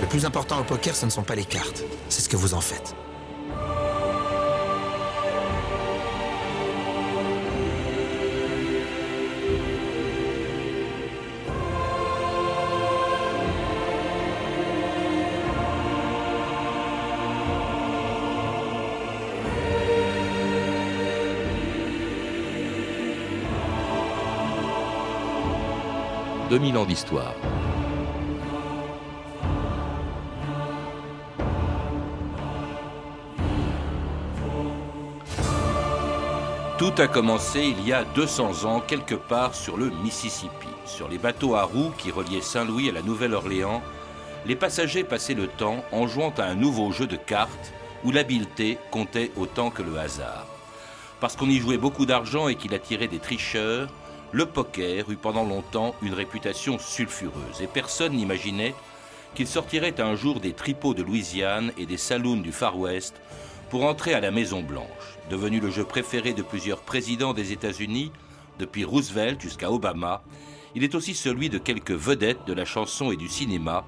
Le plus important au poker, ce ne sont pas les cartes, c'est ce que vous en faites. « 2000 ans d'histoire. Tout a commencé il y a 200 ans, quelque part sur le Mississippi. Sur les bateaux à roues qui reliaient Saint-Louis à la Nouvelle-Orléans, les passagers passaient le temps en jouant à un nouveau jeu de cartes où l'habileté comptait autant que le hasard. Parce qu'on y jouait beaucoup d'argent et qu'il attirait des tricheurs, le poker eut pendant longtemps une réputation sulfureuse et personne n'imaginait qu'il sortirait un jour des tripots de Louisiane et des saloons du Far West pour entrer à la Maison Blanche, devenu le jeu préféré de plusieurs présidents des États-Unis, depuis Roosevelt jusqu'à Obama. Il est aussi celui de quelques vedettes de la chanson et du cinéma,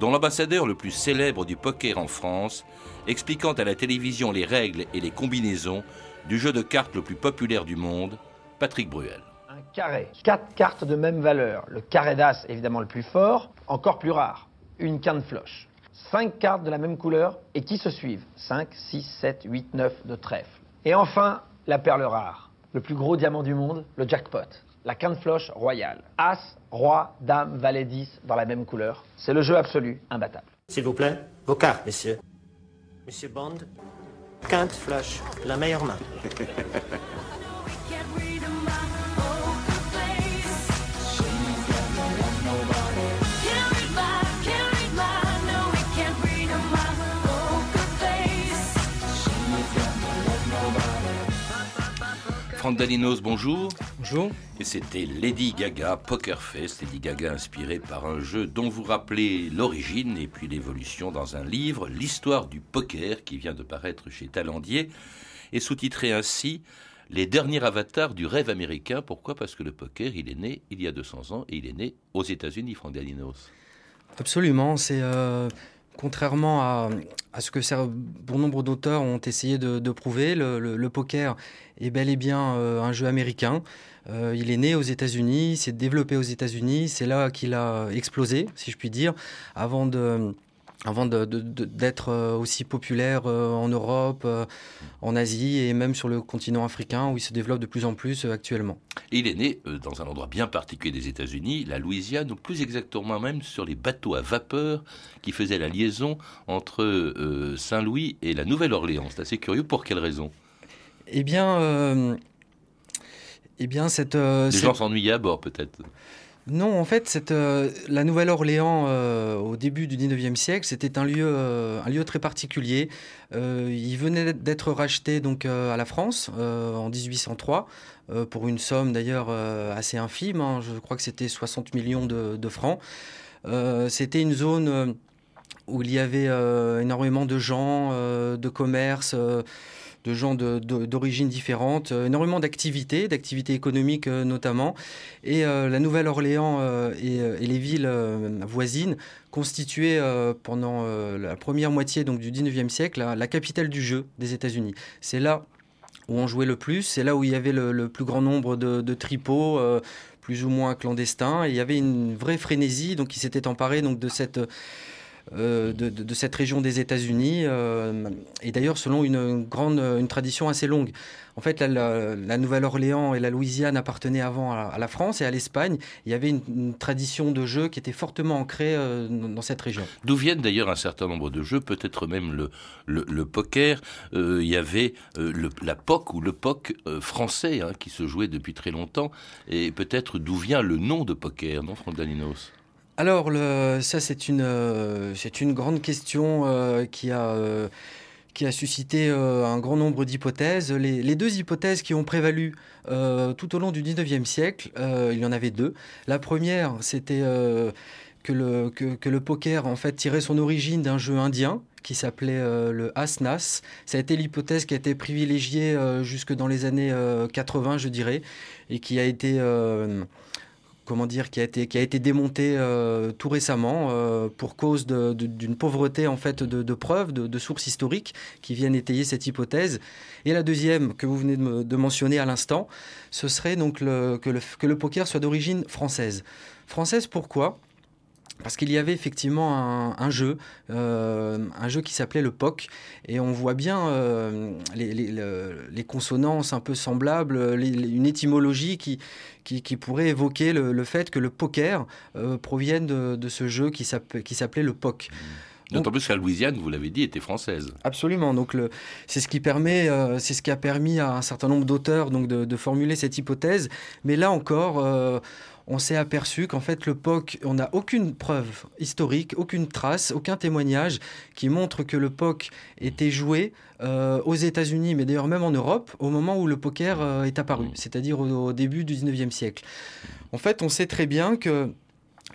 dont l'ambassadeur le plus célèbre du poker en France, expliquant à la télévision les règles et les combinaisons du jeu de cartes le plus populaire du monde, Patrick Bruel. Carré, quatre cartes de même valeur. Le carré d'as, évidemment le plus fort, encore plus rare. Une quinte floche. Cinq cartes de la même couleur et qui se suivent? 5, 6, 7, 8, 9 de trèfle. Et enfin, la perle rare. Le plus gros diamant du monde, le jackpot. La quinte floche royale. As, roi, dame, valet 10 dans la même couleur. C'est le jeu absolu, imbattable. S'il vous plaît, vos cartes, messieurs. Monsieur Bond, quinte flush, la meilleure main. Franck Dalinos, bonjour. Bonjour. Et c'était Lady Gaga Poker Fest. Lady Gaga inspiré par un jeu dont vous rappelez l'origine et puis l'évolution dans un livre, L'histoire du poker, qui vient de paraître chez Talendier, et sous-titré ainsi Les derniers avatars du rêve américain. Pourquoi? Parce que le poker, il est né il y a 200 ans et il est né aux États-Unis, Franck Dalinos. Absolument. C'est. Euh, contrairement à, ce que bon nombre d'auteurs ont essayé de, prouver, le, poker est bel et bien euh, un jeu américain. Euh, il est né aux États-Unis, s'est développé aux États-Unis, c'est là qu'il a explosé, si je puis dire, avant de avant d'être euh, aussi populaire en Europe, en Asie et même sur le continent africain où il se développe de plus en plus actuellement. il est né dans un endroit bien particulier des États-Unis, la Louisiane, ou plus exactement même sur les bateaux à vapeur qui faisaient la liaison entre Saint-Louis et la Nouvelle-Orléans. C'est assez curieux. Pour quelle raison? Eh bien, euh, eh bien cette. Euh, Les gens s'ennuyaient à bord, peut-être. Non, en fait, euh, la Nouvelle-Orléans, euh, au début du 19e siècle, c'était un lieu, euh, très particulier. il venait d'être racheté donc, à la France en 1803, pour une somme d'ailleurs assez infime. Hein, je crois que c'était 60 millions de, de francs. c'était une zone où il y avait énormément de gens, de commerces de gens d'origines différentes, euh, énormément d'activités, d'activités économiques euh, notamment. Et euh, la Nouvelle-Orléans et, les villes voisines constituaient pendant la première moitié donc, du 19e siècle la, capitale du jeu des États-Unis. C'est là où on jouait le plus, c'est là où il y avait le, plus grand nombre de, tripots, plus ou moins clandestins. Et il y avait une vraie frénésie donc, qui s'était emparée donc, de cette de, de, cette région des États-Unis, euh, et d'ailleurs selon une, grande, une tradition assez longue. En fait, la, Nouvelle-Orléans et la Louisiane appartenaient avant à, la France et à l'Espagne. Il y avait une, tradition de jeu qui était fortement ancrée euh, dans, cette région. D'où viennent d'ailleurs un certain nombre de jeux, peut-être même le, le, poker. Euh, il y avait euh, le, la POC ou le POC euh, français hein, qui se jouait depuis très longtemps, et peut-être d'où vient le nom de poker, non, Franck Daninos? Alors, ça, c'est une, euh, une grande question euh, qui, a, euh, qui a suscité un grand nombre d'hypothèses. Les, deux hypothèses qui ont prévalu tout au long du 19e siècle, il y en avait deux. La première, c'était que le, que, le poker en fait tirait son origine d'un jeu indien qui s'appelait le Asnas. Ça a été l'hypothèse qui a été privilégiée jusque dans les années 80, euh, je dirais, et qui a été comment dire, qui a été, qui a été démontée tout récemment pour cause d'une pauvreté en fait de, preuves, de, sources historiques qui viennent étayer cette hypothèse. Et la deuxième que vous venez de, mentionner à l'instant, ce serait donc que, le, que le poker soit d'origine française. Française pourquoi? Parce qu'il y avait effectivement un, jeu, euh, un jeu qui s'appelait le POC, et on voit bien euh, les, consonances un peu semblables, une étymologie qui, qui, pourrait évoquer le, fait que le poker euh, provienne de, ce jeu qui s'appelait le POC. D'autant plus que la Louisiane, vous l'avez dit, était française. Absolument. Donc c'est ce qui permet, c'est ce qui a permis à un certain nombre d'auteurs donc de, formuler cette hypothèse. Mais là encore, on s'est aperçu qu'en fait le POC, on n'a aucune preuve historique, aucune trace, aucun témoignage qui montre que le POC était joué euh, aux États-Unis, mais d'ailleurs même en Europe, au moment où le poker euh, est apparu, c'est-à-dire au, début du 19e siècle. En fait, on sait très bien que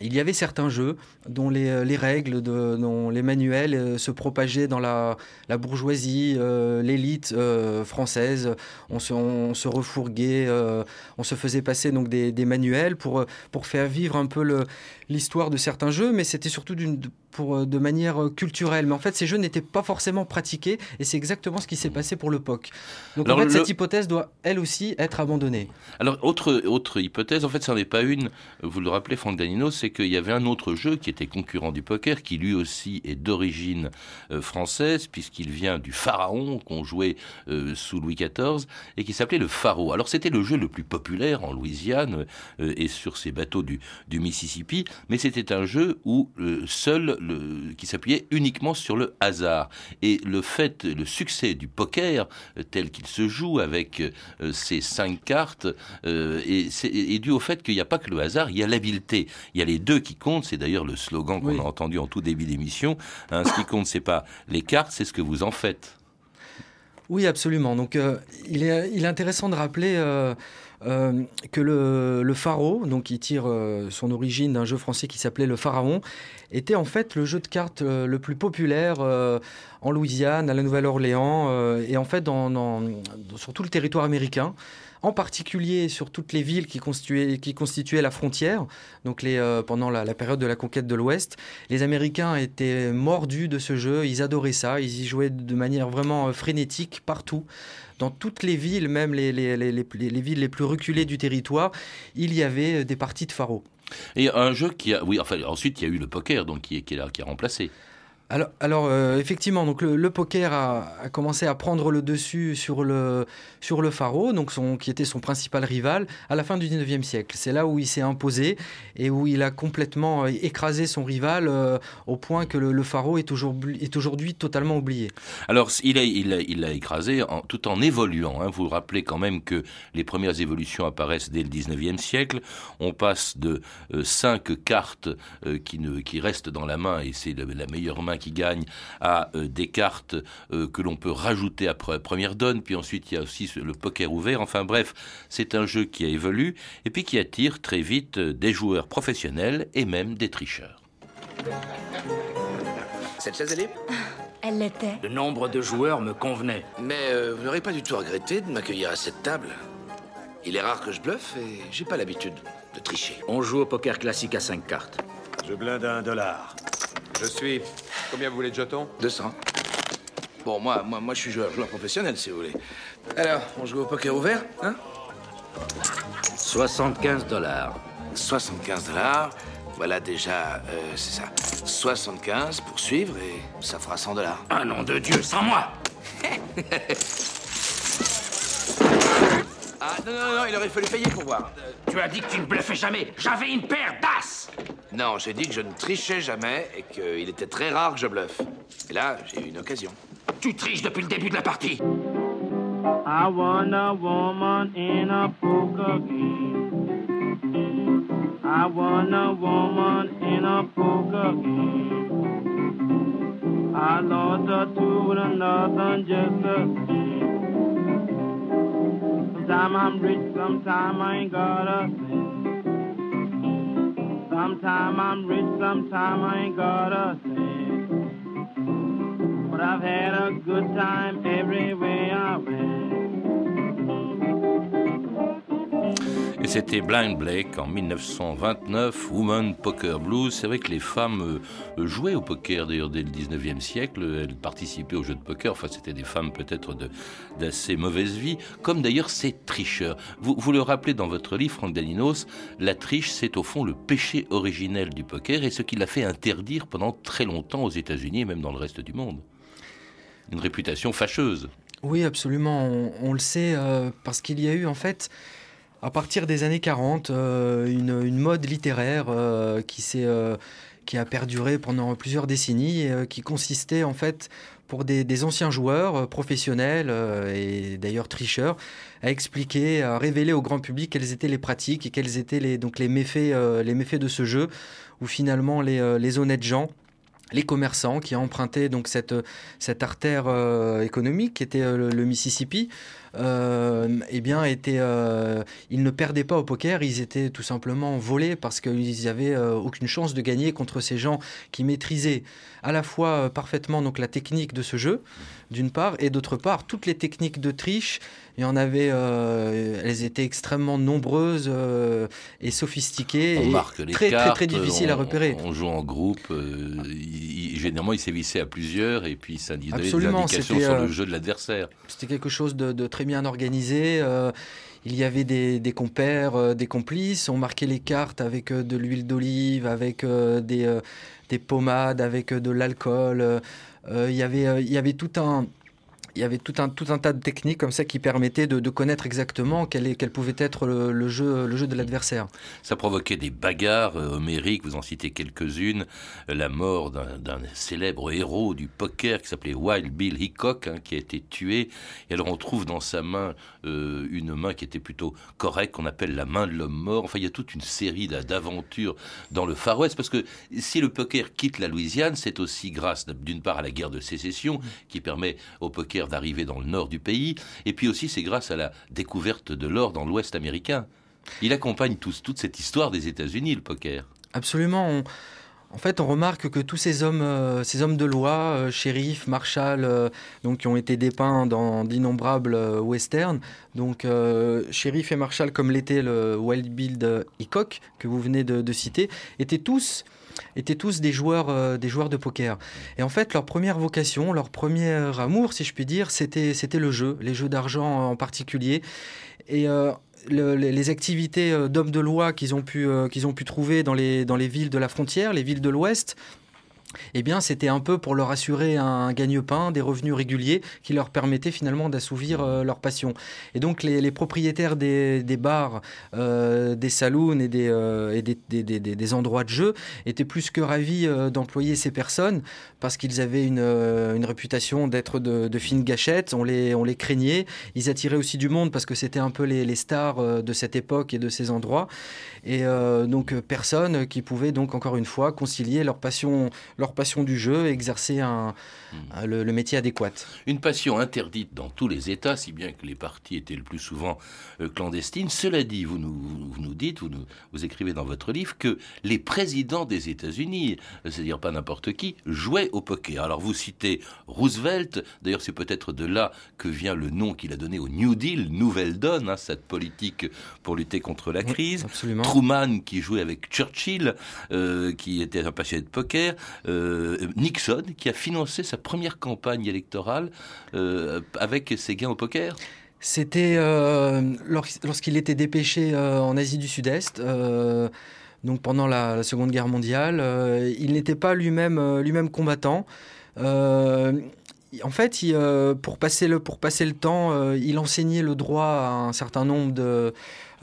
il y avait certains jeux dont les, euh, règles, dont les manuels euh, se propageaient dans la, bourgeoisie, euh, l'élite française. On se, refourguait, on se faisait passer donc des, manuels pour faire vivre un peu l'histoire de certains jeux, mais c'était surtout d'une pour, euh, de manière euh, culturelle. Mais en fait, ces jeux n'étaient pas forcément pratiqués et c'est exactement ce qui s'est passé pour le POC. Donc en fait, cette hypothèse doit elle aussi être abandonnée. Alors, autre, autre hypothèse, en fait, ça n'en est pas une, vous le rappelez, Franck Danino, c'est qu'il y avait un autre jeu qui était concurrent du poker, qui lui aussi est d'origine euh, française, puisqu'il vient du pharaon qu'on jouait sous Louis XIV et qui s'appelait le pharaon. Alors, c'était le jeu le plus populaire en Louisiane et sur ces bateaux du, du Mississippi, mais c'était un jeu où seul qui s'appuyait uniquement sur le hasard. Et le fait, le succès du poker euh, tel qu'il se joue avec euh, ces cinq cartes euh, est, dû au fait qu'il n'y a pas que le hasard, il y a l'habileté. Il y a les deux qui comptent. C'est d'ailleurs le slogan qu'on a entendu en tout début d'émission. Hein. ce qui compte, c'est pas les cartes, c'est ce que vous en faites. Oui, absolument. Donc, il, est, il, est, intéressant de rappeler euh, que le, le, donc qui tire euh, son origine d'un jeu français qui s'appelait le Pharaon, était en fait le jeu de cartes euh, le plus populaire en Louisiane, à la Nouvelle-Orléans et en fait dans, sur tout le territoire américain en particulier sur toutes les villes qui constituaient, qui constituaient la frontière, donc les, pendant la, période de la conquête de l'Ouest. Les Américains étaient mordus de ce jeu, ils adoraient ça, ils y jouaient de manière vraiment frénétique partout dans toutes les villes, même les, villes les plus reculées du territoire, il y avait euh, des parties de pharo. Et un jeu qui a, oui, enfin ensuite il y a eu le poker donc qui, qui, qui a remplacé. Alors, euh, effectivement, donc le, poker a, commencé à prendre le dessus sur le, sur le donc qui était son principal rival, à la fin du 19e siècle. C'est là où il s'est imposé et où il a complètement euh, écrasé son rival euh, au point que le, le pharo est aujourd'hui, est aujourd'hui totalement oublié. Alors, il l'a a, il a écrasé tout en évoluant. Hein. Vous vous rappelez quand même que les premières évolutions apparaissent dès le 19e siècle. On passe de cinq cartes qui, ne, qui restent dans la main, et c'est la meilleure main qui gagne à euh, des cartes euh, que l'on peut rajouter après première donne, puis ensuite il y a aussi le poker ouvert. Enfin bref, c'est un jeu qui a évolué et puis qui attire très vite euh, des joueurs professionnels et même des tricheurs. Cette chaise est libre? Elle l'était. Le nombre de joueurs me convenait. Mais vous n'aurez pas du tout regretté de m'accueillir à cette table? Il est rare que je bluffe et j'ai pas l'habitude de tricher. On joue au poker classique à 5 cartes. Je blinde à un dollar. Je suis. Combien vous voulez de jetons 200. Bon, moi, moi, moi, je suis joueur, joueur professionnel, si vous voulez. Alors, on joue au poker ouvert, hein? 75 dollars. 75 dollars. Voilà déjà, euh, c'est ça. 75 pour suivre et ça fera 100 dollars. Un nom de Dieu, sans moi Ah, non, non, non, il aurait fallu payer pour voir. Tu as dit que tu ne bluffais jamais. J'avais une paire d'as. Non, j'ai dit que je ne trichais jamais et qu'il était très rare que je bluffe. Et là, j'ai eu une occasion. Tu triches depuis le début de la partie. I want a woman in a poker game. I want a woman in a poker game. I lost her to another just a Sometime I'm rich, sometime I ain't got a cent. Sometime I'm rich, sometime I ain't got a cent. But I've had a good time everywhere I went. C'était Blind Blake en 1929, Woman Poker Blues. C'est vrai que les femmes euh, jouaient au poker dès le 19e siècle. Elles participaient aux jeux de poker. Enfin, c'était des femmes peut-être d'assez mauvaise vie, comme d'ailleurs ces tricheurs. Vous, vous le rappelez dans votre livre, Franck Daninos, la triche, c'est au fond le péché originel du poker et ce qui l'a fait interdire pendant très longtemps aux États-Unis et même dans le reste du monde. Une réputation fâcheuse. Oui, absolument. On, on le sait euh, parce qu'il y a eu en fait, à partir des années 40, euh, une, mode littéraire euh, qui, euh, qui a perduré pendant plusieurs décennies qui consistait en fait pour des, anciens joueurs professionnels et d'ailleurs tricheurs à expliquer, à révéler au grand public quelles étaient les pratiques et quels étaient les, donc les, méfaits, les méfaits de ce jeu où finalement les, honnêtes gens les commerçants qui empruntaient donc cette, cette artère économique qui était le, Mississippi, eh bien, étaient, euh, ils ne perdaient pas au poker, ils étaient tout simplement volés parce qu'ils n'avaient euh, aucune chance de gagner contre ces gens qui maîtrisaient à la fois euh, parfaitement donc, la technique de ce jeu, d'une part, et d'autre part, toutes les techniques de triche. Il y en avait, euh, elles étaient extrêmement nombreuses euh, et sophistiquées On et marque les très, cartes, très très difficiles à on- repérer. On, joue en groupe. euh, il- il- généralement, il sévissait à plusieurs et puis ça donnait des indications sur euh, le jeu de l'adversaire. C'était quelque chose de, de très bien organisé. euh, il y avait des, compères, euh, des complices. On marquait les cartes avec euh, de l'huile d'olive, avec des, des pommades, avec de l'alcool. il y avait tout un. Il y avait tout un, tout un tas de techniques comme ça qui permettaient de, connaître exactement quel, est- quel pouvait être le, jeu, le jeu de l'adversaire. Ça provoquait des bagarres euh, homériques, vous en citez quelques-unes. Euh, La mort d'un célèbre héros du poker qui s'appelait Wild Bill Hickok, hein, qui a été tué. Et alors on trouve dans sa main euh, une main qui était plutôt correcte, qu'on appelle la main de l'homme mort. Enfin, il y a toute une série d'a- d'aventures dans le Far West, parce que si le poker quitte la Louisiane, c'est aussi grâce d'une part à la guerre de sécession, qui permet au poker d'arriver dans le nord du pays, et puis aussi c'est grâce à la découverte de l'or dans l'ouest américain. Il accompagne toute cette histoire des États-Unis, le poker. Absolument. en fait, on remarque que tous ces hommes, euh, ces hommes de loi, euh, shérifs, marshals, euh, donc qui ont été dépeints dans d'innombrables euh, westerns, donc euh, shérif et marshal comme l'était le Wild Bill Hickok que vous venez de citer, étaient tous étaient tous des joueurs, euh, des joueurs de poker. Et en fait, leur première vocation, leur premier amour, si je puis dire, c'était le jeu, les jeux d'argent en particulier. Et euh, le- les, activités euh, d'hommes de loi qu'ils ont, pu, ont pu trouver dans les, dans les villes de la frontière, les villes de l'Ouest, eh bien, c'était un peu pour leur assurer un gagne-pain, des revenus réguliers qui leur permettaient finalement d'assouvir euh, leur passion. Et donc, les, propriétaires des, bars, euh, des saloons et, des, euh, des, des- endroits de jeu étaient plus que ravis d'employer ces personnes parce qu'ils avaient une, une réputation d'être de, de fines gâchettes. On les, on les craignait. Ils attiraient aussi du monde parce que c'était un peu les, les stars de cette époque et de ces endroits. Et euh, donc, euh, personne qui pouvait donc encore une fois concilier leur passion, leur passion du jeu et exercer un, un- le, le métier adéquat. Une passion interdite dans tous les États, si bien que les parties étaient le plus souvent euh, clandestines. Cela dit, vous nous, vous nous dites, vous, nous- vous écrivez dans votre livre que les présidents des États-Unis, c'est-à-dire pas n'importe qui, jouaient au poker. Alors vous citez Roosevelt, d'ailleurs c'est peut-être de là que vient le nom qu'il a donné au New Deal, Nouvelle Donne, hein, cette politique pour lutter contre la crise. absolument. Truman qui jouait avec Churchill, euh, qui était un passionné de poker. Euh, Nixon qui a financé sa première campagne électorale euh, avec ses gains au poker. C'était lors- lorsqu'il était dépêché en Asie du Sud-Est. donc pendant la, Seconde Guerre mondiale, il n'était pas lui-même lui-même combattant. En fait, euh, pour, passer le, temps, euh, il enseignait le droit à un certain nombre de,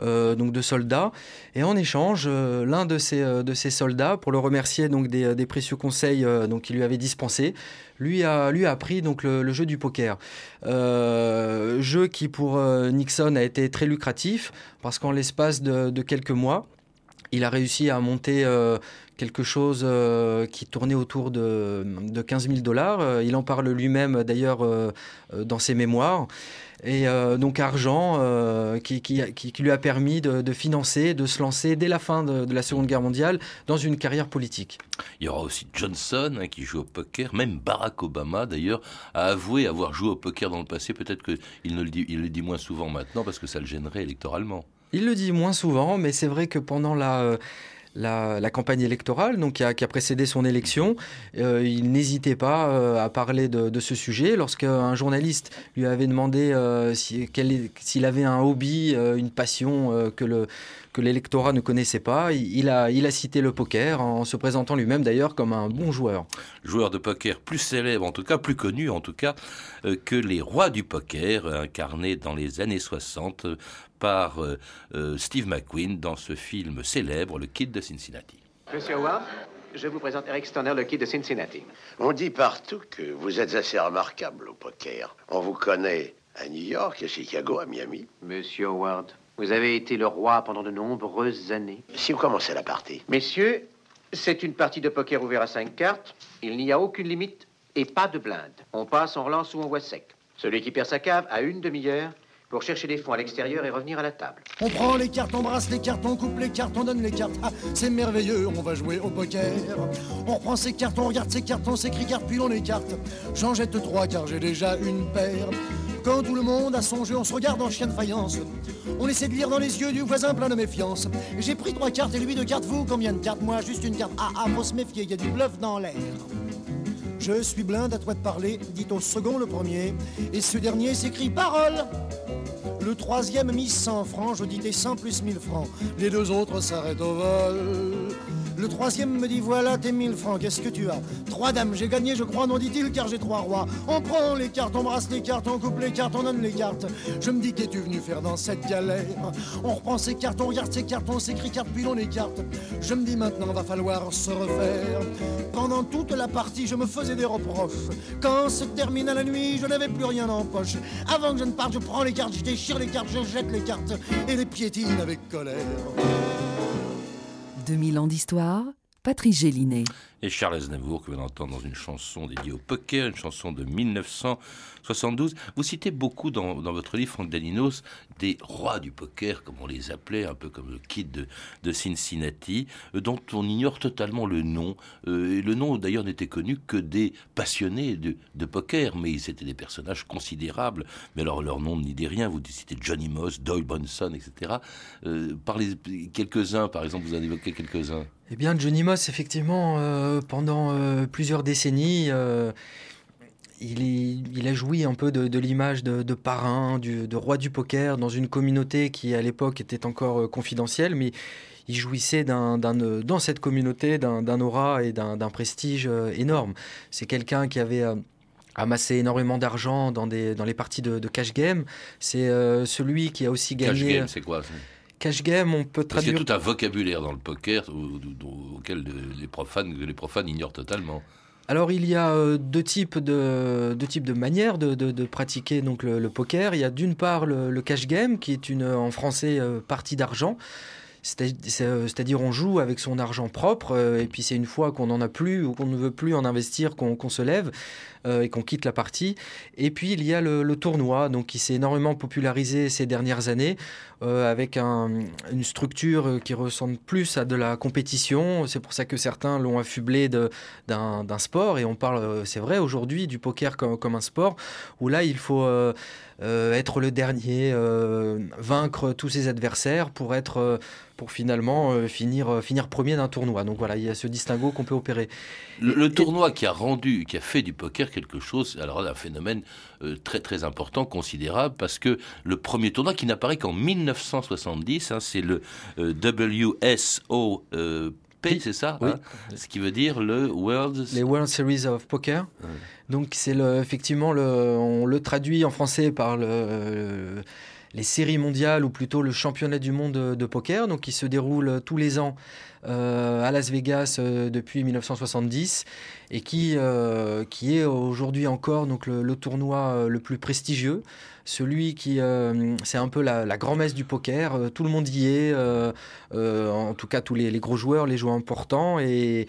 euh, soldats. Et en échange, l'un de ces, soldats, pour le remercier des, précieux conseils donc, qu'il lui avait dispensés, lui a, lui appris le, jeu du poker. Jeu qui pour Nixon a été très lucratif parce qu'en l'espace de quelques mois, Il a réussi à monter euh, quelque chose euh, qui tournait autour de, de 15 000 dollars. Euh, il en parle lui-même d'ailleurs dans ses mémoires. Et donc argent qui, lui a permis de, financer, de se lancer dès la fin de, la Seconde Guerre mondiale dans une carrière politique. Il y aura aussi Johnson hein, qui joue au poker. Même Barack Obama, d'ailleurs, a avoué avoir joué au poker dans le passé. Peut-être qu'il le dit moins souvent maintenant parce que ça le gênerait électoralement. Il le dit moins souvent, mais c'est vrai que pendant la, euh, campagne électorale, donc qui a, précédé son élection, euh, il n'hésitait pas euh, à parler de, ce sujet. Lorsqu'un journaliste lui avait demandé s'il avait un hobby, une passion que le que l'électorat ne connaissait pas, il, a, il a cité le poker en se présentant lui-même d'ailleurs comme un bon joueur. Joueur de poker plus célèbre, en tout cas plus connu, en tout cas, euh, que les rois du poker, euh, incarnés dans les années 60 euh, par euh, euh, Steve McQueen dans ce film célèbre, Le Kid de Cincinnati. Monsieur Howard, je vous présente Eric Stoner, le kid de Cincinnati. On dit partout que vous êtes assez remarquable au poker. On vous connaît à New York, à Chicago, à Miami. Monsieur Howard, vous avez été le roi pendant de nombreuses années. Si vous commencez la partie. Messieurs, c'est une partie de poker ouverte à cinq cartes. Il n'y a aucune limite et pas de blinde. On passe, on relance ou on voit sec. Celui qui perd sa cave a une demi-heure pour chercher des fonds à l'extérieur et revenir à la table. On prend les cartes, on brasse les cartes, on coupe les cartes, on donne les cartes. Ah, c'est merveilleux, on va jouer au poker. On reprend ces cartes, on regarde ces cartes, on s'écrit cartes, puis on écarte. J'en jette trois car j'ai déjà une paire. Quand tout le monde a son jeu, on se regarde en chien de faïence. On essaie de lire dans les yeux du voisin plein de méfiance. J'ai pris trois cartes et lui deux cartes, vous combien de cartes? Moi juste une carte. Ah ah, faut se méfier, il y a du bluff dans l'air. Je suis blinde à toi de parler, dit au second le premier. Et ce dernier s'écrit parole. Le troisième mise 100 francs, je dis tes 100 plus 1000 francs. Les deux autres s'arrêtent au vol. Le troisième me dit voilà tes 1000 francs, qu'est-ce que tu as? Trois dames, j'ai gagné, je crois, non dit-il, car j'ai trois rois. On prend les cartes, on brasse les cartes, on coupe les cartes, on donne les cartes. Je me dis qu'es-tu venu faire dans cette galère? On reprend ces cartes, on regarde ces cartes, on s'écrit cartes, puis on écarte. Je me dis maintenant, va falloir se refaire. Pendant toute la partie, je me faisais des reproches. Quand se termina la nuit, je n'avais plus rien en poche. Avant que je ne parte, je prends les cartes, je déchire les cartes, je jette les cartes et les piétine avec colère. 2000 ans d'histoire, Patrice Gélinet. Et Charles Aznavour, que vous entendre dans une chanson dédiée au poker, une chanson de 1972. Vous citez beaucoup dans, votre livre, Franck Daninos, des rois du poker, comme on les appelait, un peu comme le kid de, Cincinnati, euh, dont on ignore totalement le nom. Euh, et le nom, d'ailleurs, n'était connu que des passionnés de, poker, mais c'était des personnages considérables. Mais alors, leur nom n'y dit rien. Vous citez Johnny Moss, Doyle Bonson, etc. Euh, parlez quelques-uns, par exemple, vous en évoquez quelques-uns. Eh bien, Johnny Moss, effectivement, euh, pendant euh, plusieurs décennies, euh, il, est- il a joui un peu de, de l'image de, de parrain, du- de roi du poker, dans une communauté qui, à l'époque, était encore confidentielle, mais il jouissait dans cette communauté d'un, aura et d'un, prestige énorme. C'est quelqu'un qui avait... amassé énormément d'argent dans, les parties de, de cash game. C'est celui qui a aussi Cash gagné... game, c'est quoi Cash game, on peut traduire... a tout un vocabulaire dans le poker au- au- auquel les profanes, les profanes ignorent totalement. Alors il y a euh, deux types de deux types de manières de, de- de pratiquer donc le, le poker. Il y a d'une part le, le cash game qui est une en français euh, partie d'argent. C'est- c'est- euh, C'est-à-dire on joue avec son argent propre euh, et puis c'est une fois qu'on n'en a plus ou qu'on ne veut plus en investir qu'on se lève euh, et qu'on quitte la partie. Et puis il y a le, le tournoi donc qui s'est énormément popularisé ces dernières années euh, avec un- une structure euh, qui ressemble plus à de la compétition. C'est pour ça que certains l'ont affublé d'un sport et on parle, euh, c'est vrai aujourd'hui, du poker comme, comme un sport où là il faut euh, euh, être le dernier, vaincre tous ses adversaires pour être pour finalement euh, finir euh, finir premier d'un tournoi. Donc voilà, il y a ce distinguo qu'on peut opérer. Le, le tournoi qui a rendu, qui a fait du poker quelque chose, alors là, un phénomène euh, très très important, considérable, parce que le premier tournoi qui n'apparaît qu'en 1970, hein, c'est le euh, WSOP, c'est ça Oui. hein Ce qui veut dire le World... Les World Series of Poker. Donc c'est le, effectivement le, on le traduit en français par le, les séries mondiales ou plutôt le championnat du monde de poker, donc qui se déroule tous les ans euh, à Las Vegas euh, depuis 1970 et qui, euh, qui est aujourd'hui encore donc, le, tournoi le plus prestigieux. Celui qui, c'est un peu la, grand-messe du poker. tout le monde y est, en tout cas tous les, gros joueurs, les joueurs importants, et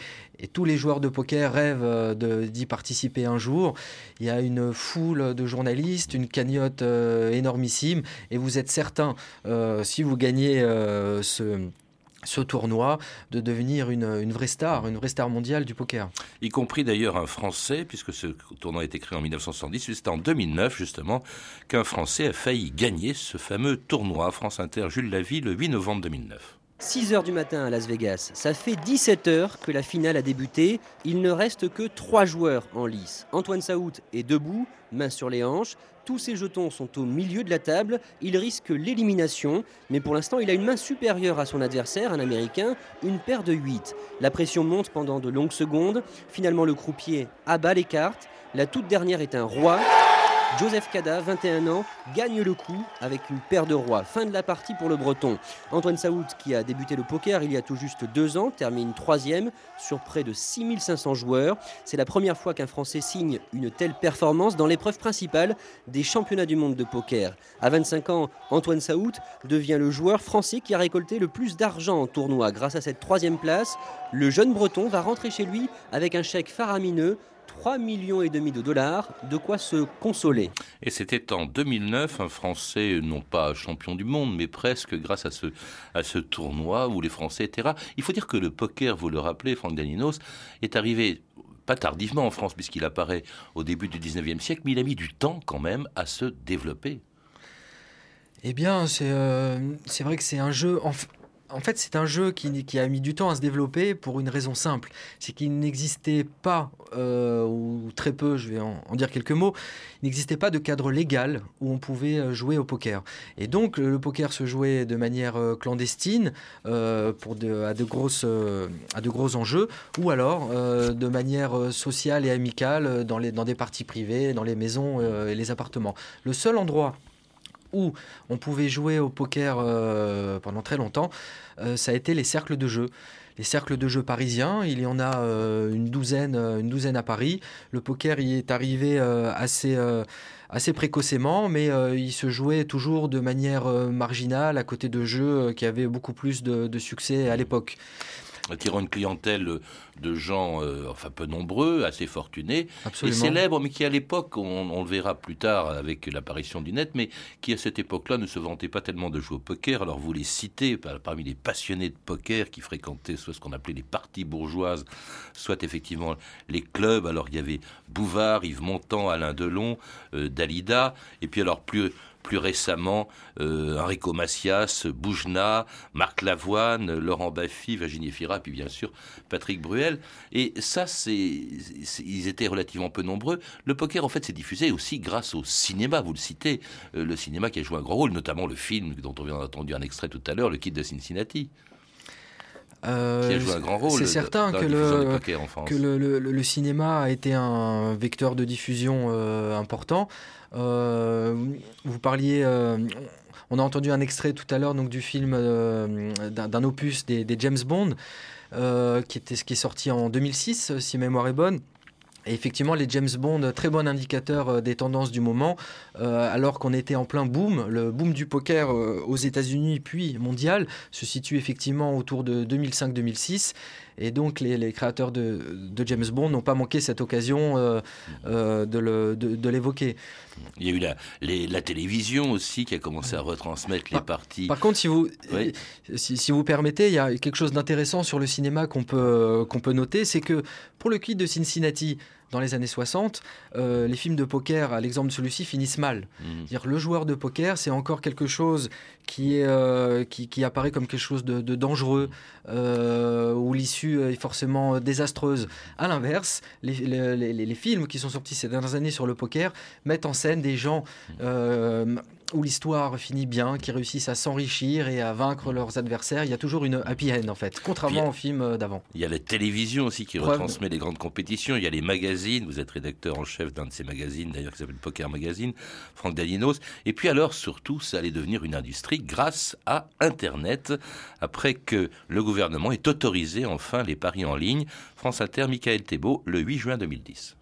tous les joueurs de poker rêvent d'y participer un jour. Il y a une foule de journalistes, une cagnotte énormissime, et vous êtes certain, si vous gagnez ce ce tournoi de devenir une, vraie star, une vraie star mondiale du poker. Y compris d'ailleurs un Français, puisque ce tournoi a été créé en 1970, c'est en 2009 justement qu'un Français a failli gagner ce fameux tournoi France Inter Jules Lavie le 8 novembre 2009. 6 h du matin à Las Vegas. Ça fait 17 heures que la finale a débuté. Il ne reste que 3 joueurs en lice. Antoine Saout est debout, main sur les hanches. Tous ses jetons sont au milieu de la table. Il risque l'élimination, mais pour l'instant, il a une main supérieure à son adversaire, un Américain, une paire de 8. La pression monte pendant de longues secondes. Finalement, le croupier abat les cartes. La toute dernière est un roi. Joseph Cada, 21 ans, gagne le coup avec une paire de rois. Fin de la partie pour le Breton. Antoine Saoud, qui a débuté le poker il y a tout juste deux ans, termine troisième sur près de 6500 joueurs. C'est la première fois qu'un Français signe une telle performance dans l'épreuve principale des championnats du monde de poker. À 25 ans, Antoine Saoud devient le joueur français qui a récolté le plus d'argent en tournoi. Grâce à cette troisième place, le jeune Breton va rentrer chez lui avec un chèque faramineux 3 millions et demi de dollars, de quoi se consoler? Et c'était en 2009, un Français, non pas champion du monde, mais presque grâce à ce, à ce tournoi où les Français étaient rares. Il faut dire que le poker, vous le rappelez, Franck Daninos, est arrivé pas tardivement en France, puisqu'il apparaît au début du 19e siècle, mais il a mis du temps quand même à se développer. Eh bien, c'est euh, vrai que c'est un jeu en fait, c'est un jeu qui, a mis du temps à se développer pour une raison simple. C'est qu'il n'existait pas, euh, ou très peu, je vais en, dire quelques mots, il n'existait pas de cadre légal où on pouvait euh, jouer au poker. Et donc, le poker se jouait de manière euh, clandestine pour à, de grosses, à de gros enjeux, ou alors de manière sociale et amicale dans, les, dans des parties privées, dans les maisons et les appartements. Le seul endroit où on pouvait jouer au poker euh, pendant très longtemps, euh, ça a été les cercles de jeu. Les cercles de jeu parisiens, il y en a euh, une, douzaine, à Paris. Le poker y est arrivé assez, assez précocement, mais il se jouait toujours de manière marginale à côté de jeux qui avaient beaucoup plus de succès à l'époque attirant une clientèle de gens, euh, enfin peu nombreux, assez fortunés, et célèbres, mais qui à l'époque, on, le verra plus tard avec l'apparition du net, mais qui à cette époque-là ne se vantaient pas tellement de jouer au poker. Alors vous les citez parmi les passionnés de poker qui fréquentaient soit ce qu'on appelait les parties bourgeoises, soit effectivement les clubs. Alors il y avait Bouvard, Yves Montand, Alain Delon, euh, Dalida, et puis alors plus plus récemment euh, Enrico Macias, Boujna, Marc Lavoine, Laurent Baffy, Virginie Fira, puis bien sûr Patrick Bruel. Et ça, c'est, ils étaient relativement peu nombreux. Le poker, en fait, s'est diffusé aussi grâce au cinéma, vous le citez, euh, le cinéma qui a joué un grand rôle, notamment le film dont on vient d'entendre un extrait tout à l'heure, Le Kid de Cincinnati. Euh, qui a joué un grand rôle. C'est certain que, le, que le, le, cinéma a été un vecteur de diffusion euh, important. Euh, vous parliez, euh, on a entendu un extrait tout à l'heure donc du film euh, d'un opus des, James Bond qui était ce qui est sorti en 2006 si mémoire est bonne. Et effectivement, les James Bond, très bon indicateur des tendances du moment, alors qu'on était en plein boom. Le boom du poker aux États-Unis puis mondial se situe effectivement autour de 2005-2006. Et donc les, créateurs de, James Bond n'ont pas manqué cette occasion euh, euh, de l'évoquer. Il y a eu la, la, télévision aussi qui a commencé à retransmettre les parties. Par contre, si vous, si, vous permettez, il y a quelque chose d'intéressant sur le cinéma qu'on peut, qu'on peut noter, c'est que pour le kit de Cincinnati, dans les années 60, euh, les films de poker, à l'exemple de celui-ci, finissent mal. Mmh. Dire le joueur de poker, c'est encore quelque chose qui, est, qui, apparaît comme quelque chose de, dangereux, où l'issue est forcément désastreuse. À l'inverse, les, les, les, films qui sont sortis ces dernières années sur le poker mettent en scène des gens euh, où l'histoire finit bien, qui réussissent à s'enrichir et à vaincre leurs adversaires. Il y a toujours une happy end en fait, contrairement au film euh, d'avant. Il y a la télévision aussi qui retransmet les grandes compétitions. Il y a les magazines. Vous êtes rédacteur en chef d'un de ces magazines, d'ailleurs, qui s'appelle Poker Magazine, Franck Dalinos. Et puis alors, surtout, ça allait devenir une industrie grâce à Internet, après que le gouvernement ait autorisé enfin les paris en ligne. France Inter, Michael Thébault, le 8 juin 2010.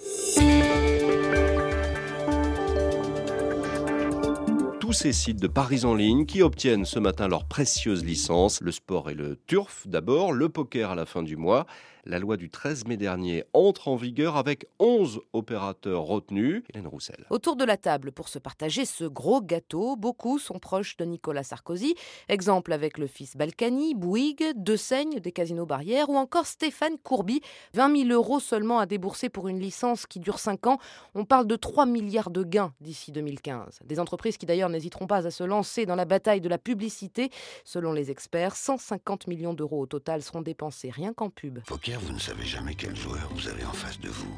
Tous ces sites de paris en ligne qui obtiennent ce matin leur précieuse licence. Le sport et le turf d'abord, le poker à la fin du mois. La loi du 13 mai dernier entre en vigueur avec 11 opérateurs retenus. Hélène Roussel. Autour de la table pour se partager ce gros gâteau, beaucoup sont proches de Nicolas Sarkozy. Exemple avec le fils Balkany, Bouygues, De Seigne des casinos barrières ou encore Stéphane Courby. 20 000 euros seulement à débourser pour une licence qui dure 5 ans. On parle de 3 milliards de gains d'ici 2015. Des entreprises qui d'ailleurs n'hésiteront pas à se lancer dans la bataille de la publicité. Selon les experts, 150 millions d'euros au total seront dépensés rien qu'en pub vous ne savez jamais quel joueur vous avez en face de vous.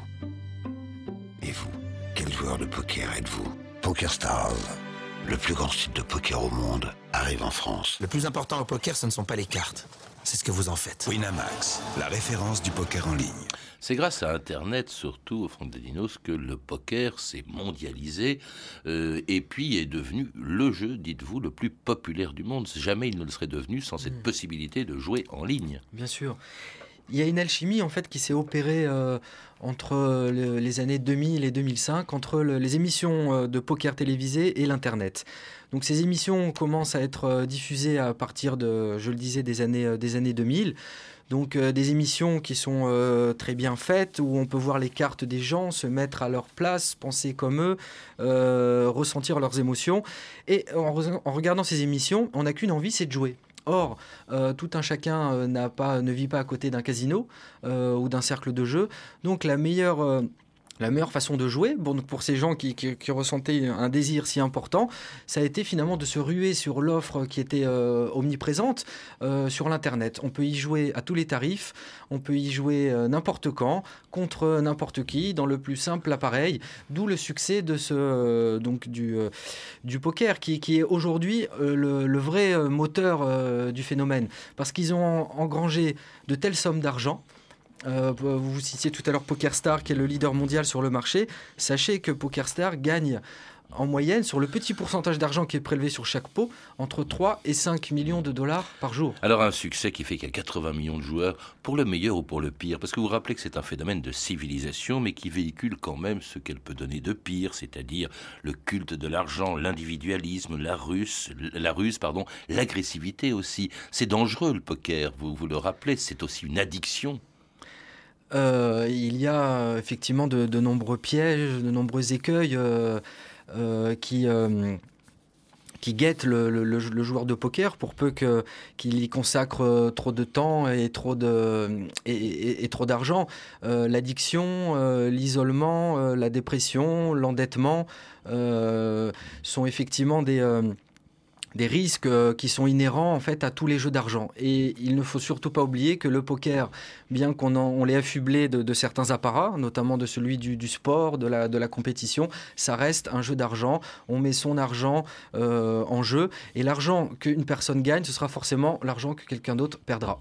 Et vous, quel joueur de poker êtes-vous? Poker Stars, le plus grand site de poker au monde, arrive en France. Le plus important au poker, ce ne sont pas les cartes. C'est ce que vous en faites. Winamax, la référence du poker en ligne. C'est grâce à Internet, surtout au fond des dinos, que le poker s'est mondialisé euh, et puis est devenu le jeu, dites-vous, le plus populaire du monde. Jamais il ne le serait devenu sans cette hmm. possibilité de jouer en ligne. Bien sûr il y a une alchimie en fait qui s'est opérée euh, entre les années 2000 et 2005, entre les émissions euh, de poker télévisées et l'Internet. Donc ces émissions commencent à être euh, diffusées à partir de, je le disais, des années, des années 2000. Donc des émissions qui sont très bien faites, où on peut voir les cartes des gens, se mettre à leur place, penser comme eux, ressentir leurs émotions. Et en regardant ces émissions, on n'a qu'une envie, c'est de jouer. Or, euh, tout un chacun euh, n'a pas, ne vit pas à côté d'un casino euh, ou d'un cercle de jeu. Donc la meilleure la meilleure façon de jouer, pour ces gens qui, ressentaient un désir si important, ça a été finalement de se ruer sur l'offre qui était euh, omniprésente euh, sur l'Internet. On peut y jouer à tous les tarifs, on peut y jouer euh, n'importe quand, contre n'importe qui, dans le plus simple appareil, d'où le succès du, poker, qui, est aujourd'hui le, vrai moteur du phénomène. Parce qu'ils ont engrangé de telles sommes d'argent euh, vous citiez tout à l'heure PokerStar, qui est le leader mondial sur le marché. Sachez que PokerStar gagne en moyenne, sur le petit pourcentage d'argent qui est prélevé sur chaque pot, entre 3 et 5 millions de dollars par jour. Alors un succès qui fait qu'il y a 80 millions de joueurs, pour le meilleur ou pour le pire, parce que vous vous rappelez que c'est un phénomène de civilisation, mais qui véhicule quand même ce qu'elle peut donner de pire, c'est-à-dire le culte de l'argent, l'individualisme, la ruse, la ruse, pardon, l'agressivité aussi. C'est dangereux le poker, vous vous le rappelez, c'est aussi une addiction. Euh, il y a effectivement de, nombreux pièges, de nombreux écueils euh, euh, qui qui guettent le, joueur de poker pour peu qu'il y consacre trop de temps et trop de et, trop d'argent. L'addiction, l'isolement, la dépression, l'endettement sont effectivement des des risques euh, qui sont inhérents en fait à tous les jeux d'argent. Et il ne faut surtout pas oublier que le poker, bien qu'on on l'ait affublé de, certains apparats, notamment de celui du, sport, de la, compétition, ça reste un jeu d'argent. On met son argent euh, en jeu et l'argent qu'une personne gagne, ce sera forcément l'argent que quelqu'un d'autre perdra.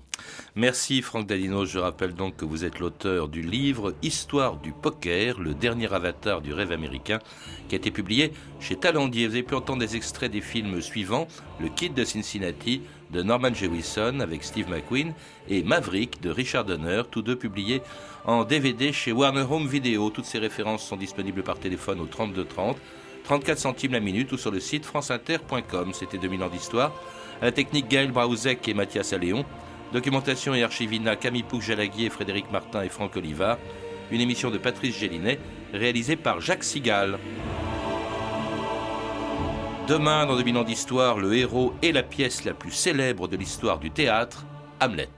Merci Franck Dalino. Je rappelle donc que vous êtes l'auteur du livre Histoire du poker, le dernier avatar du rêve américain, qui a été publié chez Talendier. Vous avez pu entendre des extraits des films suivants le Kid de Cincinnati de Norman Jewison avec Steve McQueen et Maverick de Richard Donner, tous deux publiés en DVD chez Warner Home Video. Toutes ces références sont disponibles par téléphone au 3230, 34 centimes la minute ou sur le site franceinter.com. C'était 2000 ans d'histoire. La technique Gaël Braouzek et Mathias Alléon. Documentation et archivina Camille Pouc-Jalaguier, Frédéric Martin et Franck Oliva. Une émission de Patrice Gélinet réalisée par Jacques Sigal. Demain, dans 2000 ans d'histoire, le héros et la pièce la plus célèbre de l'histoire du théâtre, Hamlet.